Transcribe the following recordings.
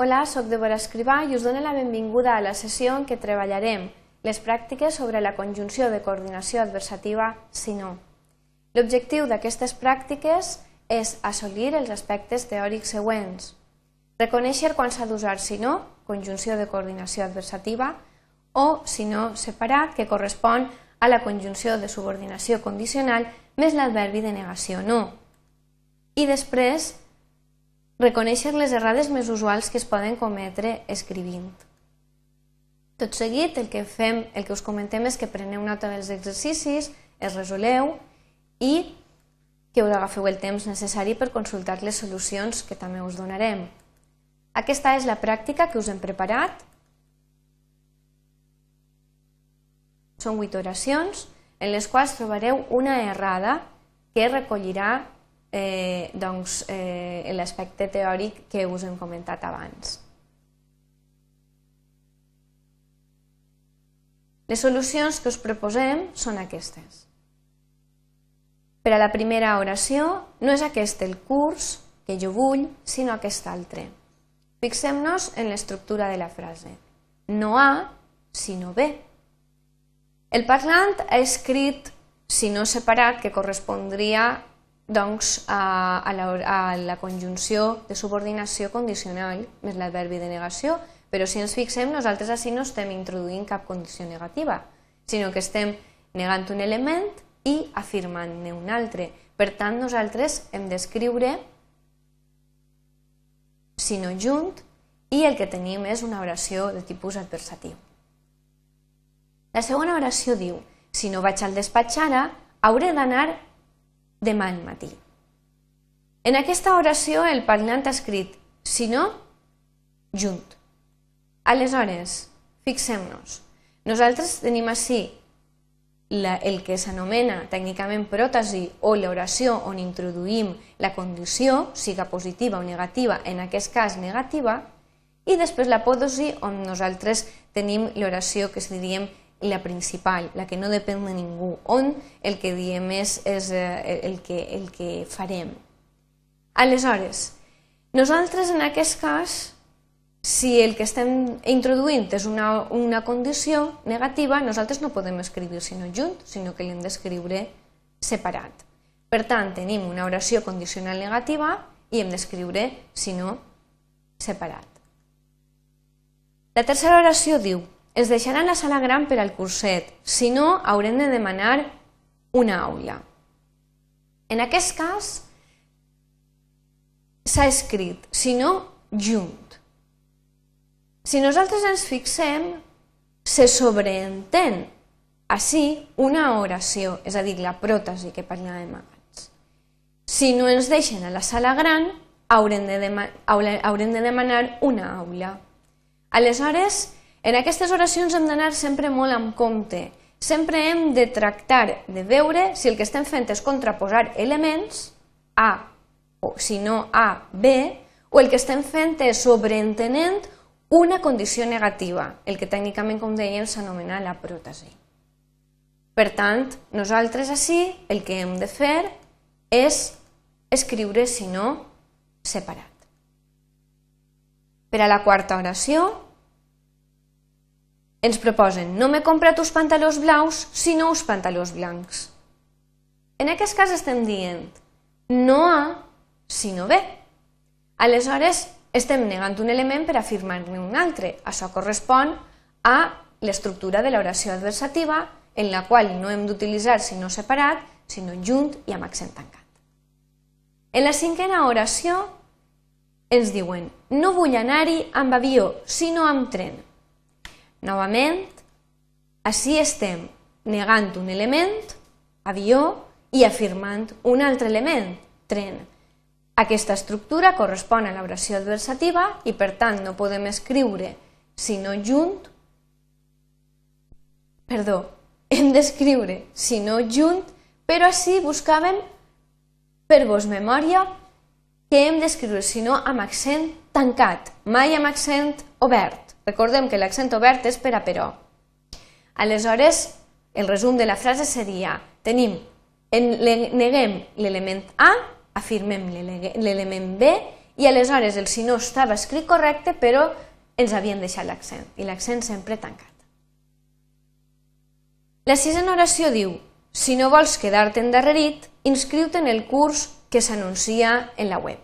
Hola, sóc Débora Escrivà i us dono la benvinguda a la sessió en què treballarem les pràctiques sobre la conjunció de coordinació adversativa si-no. L'objectiu d'aquestes pràctiques és assolir els aspectes teòrics següents. Reconèixer quan s'ha d'usar si-no, conjunció de coordinació adversativa, o si-no separat, que correspon a la conjunció de subordinació condicional més l'adverbi de negació no. I després reconèixer les errades més usuals que es poden cometre escrivint. Tot seguit, el que fem, el que us comentem és que preneu nota dels exercicis, es resoleu i que us agafeu el temps necessari per consultar les solucions que també us donarem. Aquesta és la pràctica que us hem preparat. Són vuit oracions en les quals trobareu una errada que recollirà eh, doncs, eh, l'aspecte teòric que us hem comentat abans. Les solucions que us proposem són aquestes. Per a la primera oració, no és aquest el curs que jo vull, sinó aquest altre. Fixem-nos en l'estructura de la frase. No A, sinó B. El parlant ha escrit si no separat, que correspondria doncs, a, a, la, a la conjunció de subordinació condicional més l'adverbi de negació, però si ens fixem, nosaltres així no estem introduint cap condició negativa, sinó que estem negant un element i afirmant-ne un altre. Per tant, nosaltres hem d'escriure sinó junt i el que tenim és una oració de tipus adversatiu. La segona oració diu, si no vaig al despatx ara, hauré d'anar demà al matí. En aquesta oració el parlant ha escrit si no, junt. Aleshores, fixem-nos, nosaltres tenim així la, el que s'anomena tècnicament pròtesi o l'oració on introduïm la condició, siga positiva o negativa, en aquest cas negativa, i després l'apòdosi on nosaltres tenim l'oració que es diríem la principal, la que no depèn de ningú, on el que diem és, és eh, el, que, el que farem. Aleshores, nosaltres en aquest cas, si el que estem introduint és una, una condició negativa, nosaltres no podem escriure sinó junt, sinó que l'hem d'escriure separat. Per tant, tenim una oració condicional negativa i hem d'escriure sinó separat. La tercera oració diu es deixarà la sala gran per al curset, si no haurem de demanar una aula. En aquest cas s'ha escrit, si no, junt. Si nosaltres ens fixem, se sobreentén així una oració, és a dir, la pròtesi que parlàvem abans. Si no ens deixen a la sala gran, haurem de, haurem de demanar una aula. Aleshores, en aquestes oracions hem d'anar sempre molt amb compte. Sempre hem de tractar de veure si el que estem fent és contraposar elements, A, o si no A, B, o el que estem fent és sobreentenent una condició negativa, el que tècnicament, com dèiem, s'anomena la pròtesi. Per tant, nosaltres així el que hem de fer és escriure, si no, separat. Per a la quarta oració, ens proposen no m'he comprat uns pantalons blaus, sinó uns pantalons blancs. En aquest cas estem dient no A, sinó B. Aleshores, estem negant un element per afirmar-ne un altre. Això correspon a l'estructura de l'oració adversativa en la qual no hem d'utilitzar sinó separat, sinó junt i amb accent tancat. En la cinquena oració ens diuen no vull anar-hi amb avió, sinó amb tren. Novament, així estem negant un element, avió, i afirmant un altre element, tren. Aquesta estructura correspon a l'oració adversativa i per tant no podem escriure sinó junt, perdó, hem d'escriure sinó junt, però així buscaven per vos memòria que hem d'escriure sinó amb accent tancat, mai amb accent obert. Recordem que l'accent obert és per a però. Aleshores, el resum de la frase seria tenim, en, neguem l'element A, afirmem l'element B i aleshores el si no estava escrit correcte però ens havien deixat l'accent i l'accent sempre tancat. La sisena oració diu si no vols quedar-te endarrerit, inscriu-te en el curs que s'anuncia en la web.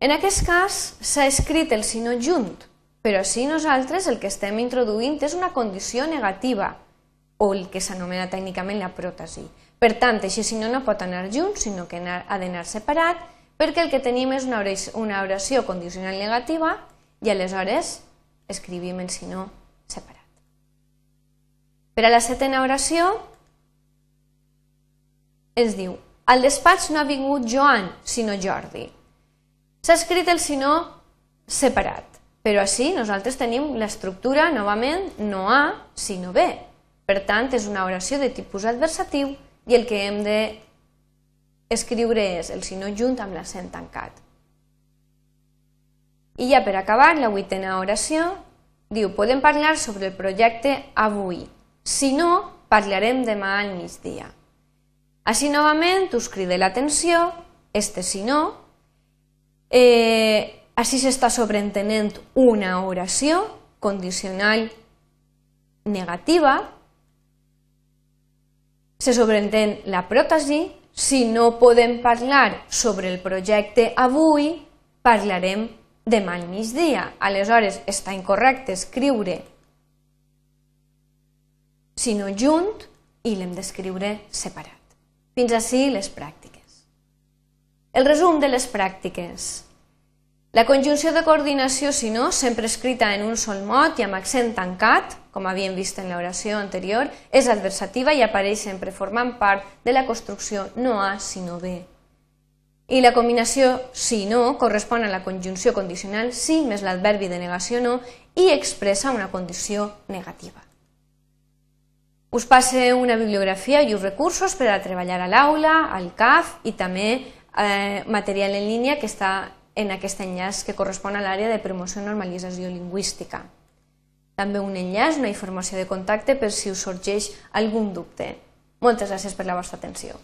En aquest cas s'ha escrit el si no junt, però si nosaltres el que estem introduint és una condició negativa o el que s'anomena tècnicament la pròtesi. Per tant, així si no no pot anar junt, sinó que ha d'anar separat perquè el que tenim és una oració, una oració condicional negativa i aleshores escrivim el si no separat. Per a la setena oració ens diu al despatx no ha vingut Joan, sinó Jordi. S'ha escrit el si no separat, però així nosaltres tenim l'estructura novament no A, sinó B. Per tant, és una oració de tipus adversatiu i el que hem de escriure és el sinó junt amb l'accent tancat. I ja per acabar, la vuitena oració diu podem parlar sobre el projecte avui. Si no, parlarem demà al migdia. Així novament us cride l'atenció, este si no, eh, així s'està sobreentenent una oració condicional negativa, se sobreentén la pròtesi si no podem parlar sobre el projecte avui, parlarem demà al migdia. Aleshores, està incorrecte escriure sinó junt i l'hem d'escriure separat. Fins així les pràctiques. El resum de les pràctiques. La conjunció de coordinació, si no, sempre escrita en un sol mot i amb accent tancat, com havíem vist en l'oració anterior, és adversativa i apareix sempre formant part de la construcció no A sinó B. I la combinació si no correspon a la conjunció condicional si més l'adverbi de negació no i expressa una condició negativa. Us passe una bibliografia i uns recursos per a treballar a l'aula, al CAF i també eh, material en línia que està en aquest enllaç que correspon a l'àrea de promoció i normalització lingüística. També un enllaç, una informació de contacte per si us sorgeix algun dubte. Moltes gràcies per la vostra atenció.